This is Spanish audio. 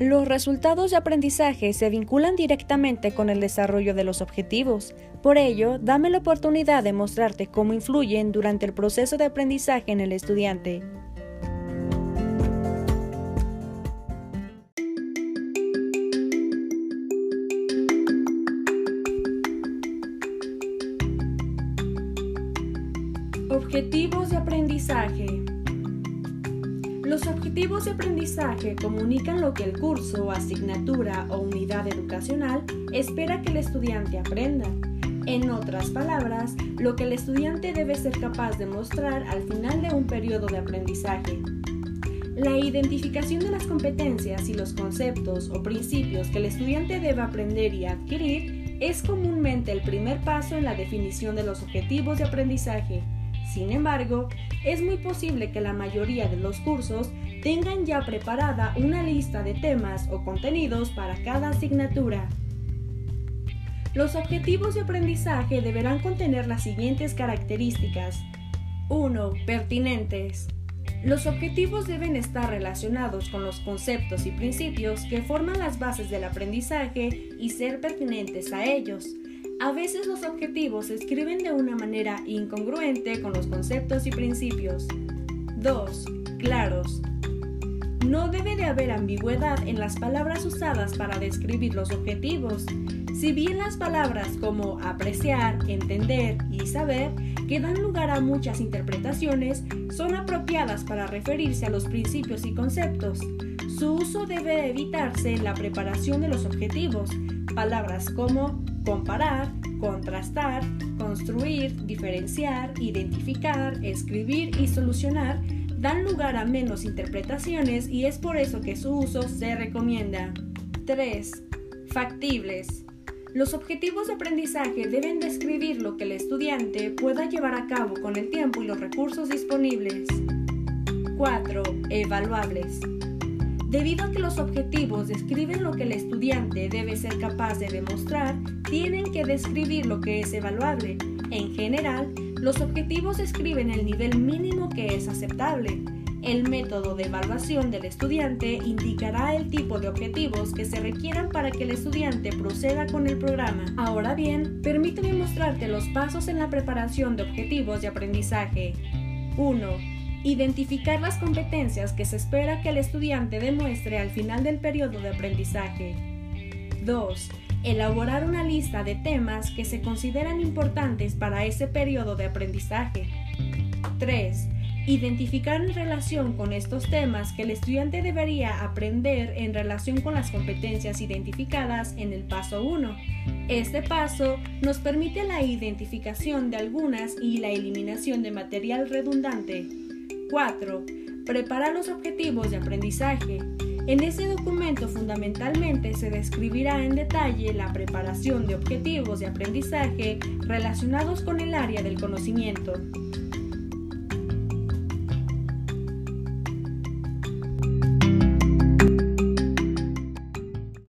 Los resultados de aprendizaje se vinculan directamente con el desarrollo de los objetivos. Por ello, dame la oportunidad de mostrarte cómo influyen durante el proceso de aprendizaje en el estudiante. Objetivos de aprendizaje. Los objetivos de aprendizaje comunican lo que el curso, asignatura o unidad educacional espera que el estudiante aprenda. En otras palabras, lo que el estudiante debe ser capaz de mostrar al final de un periodo de aprendizaje. La identificación de las competencias y los conceptos o principios que el estudiante debe aprender y adquirir es comúnmente el primer paso en la definición de los objetivos de aprendizaje. Sin embargo, es muy posible que la mayoría de los cursos tengan ya preparada una lista de temas o contenidos para cada asignatura. Los objetivos de aprendizaje deberán contener las siguientes características. 1. Pertinentes. Los objetivos deben estar relacionados con los conceptos y principios que forman las bases del aprendizaje y ser pertinentes a ellos. A veces los objetivos se escriben de una manera incongruente con los conceptos y principios. 2. Claros. No debe de haber ambigüedad en las palabras usadas para describir los objetivos. Si bien las palabras como apreciar, entender y saber, que dan lugar a muchas interpretaciones, son apropiadas para referirse a los principios y conceptos. Su uso debe evitarse en la preparación de los objetivos. Palabras como comparar, contrastar, construir, diferenciar, identificar, escribir y solucionar dan lugar a menos interpretaciones y es por eso que su uso se recomienda. 3. Factibles. Los objetivos de aprendizaje deben describir lo que el estudiante pueda llevar a cabo con el tiempo y los recursos disponibles. 4. Evaluables. Debido a que los objetivos describen lo que el estudiante debe ser capaz de demostrar, tienen que describir lo que es evaluable. En general, los objetivos describen el nivel mínimo que es aceptable. El método de evaluación del estudiante indicará el tipo de objetivos que se requieran para que el estudiante proceda con el programa. Ahora bien, permíteme mostrarte los pasos en la preparación de objetivos de aprendizaje. 1 Identificar las competencias que se espera que el estudiante demuestre al final del periodo de aprendizaje. 2. Elaborar una lista de temas que se consideran importantes para ese periodo de aprendizaje. 3. Identificar en relación con estos temas que el estudiante debería aprender en relación con las competencias identificadas en el paso 1. Este paso nos permite la identificación de algunas y la eliminación de material redundante. 4. Prepara los objetivos de aprendizaje. En ese documento fundamentalmente se describirá en detalle la preparación de objetivos de aprendizaje relacionados con el área del conocimiento.